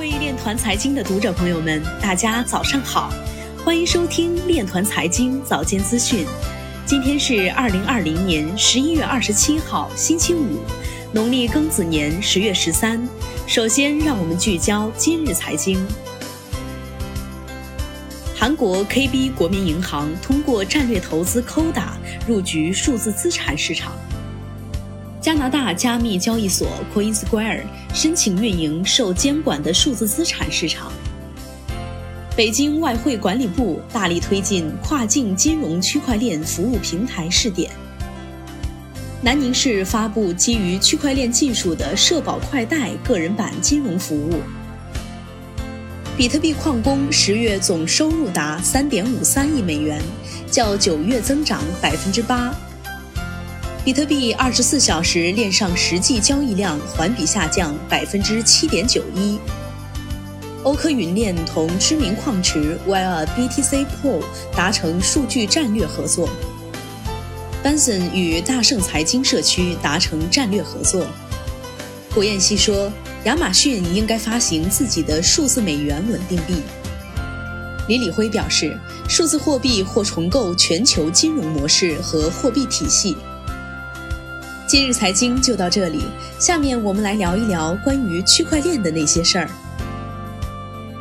位链团财经的读者朋友们，大家早上好，欢迎收听链团财经早间资讯。今天是二零二零年十一月二十七号，星期五，农历庚子年十月十三。首先，让我们聚焦今日财经。韩国 KB 国民银行通过战略投资 Coda 入局数字资产市场。加拿大加密交易所 CoinSquare 申请运营受监管的数字资产市场。北京外汇管理部大力推进跨境金融区块链服务平台试点。南宁市发布基于区块链技术的社保快贷个人版金融服务。比特币矿工十月总收入达三点五三亿美元，较九月增长百分之八。比特币二十四小时链上实际交易量环比下降百分之七点九一。欧科云链同知名矿池 Via BTC Pool 达成数据战略合作。Benson 与大盛财经社区达成战略合作。胡彦希说，亚马逊应该发行自己的数字美元稳定币。李李辉表示，数字货币或重构全球金融模式和货币体系。今日财经就到这里，下面我们来聊一聊关于区块链的那些事儿。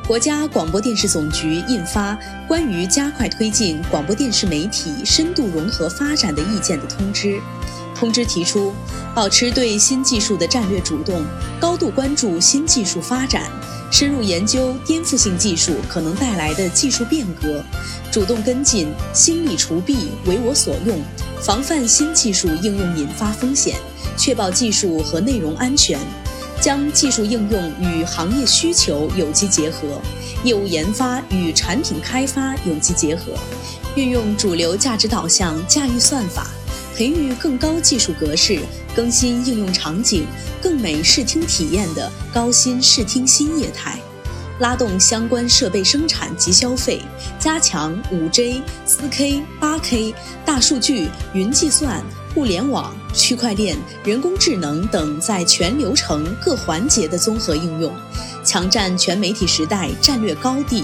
国家广播电视总局印发《关于加快推进广播电视媒体深度融合发展的意见》的通知。通知提出，保持对新技术的战略主动，高度关注新技术发展，深入研究颠覆性技术可能带来的技术变革，主动跟进，心力除弊，为我所用。防范新技术应用引发风险，确保技术和内容安全，将技术应用与行业需求有机结合，业务研发与产品开发有机结合，运用主流价值导向驾驭算法，培育更高技术格式、更新应用场景、更美视听体验的高新视听新业态。拉动相关设备生产及消费，加强五 G、四 K、八 K、大数据、云计算、物联网、区块链、人工智能等在全流程各环节的综合应用，抢占全媒体时代战略高地。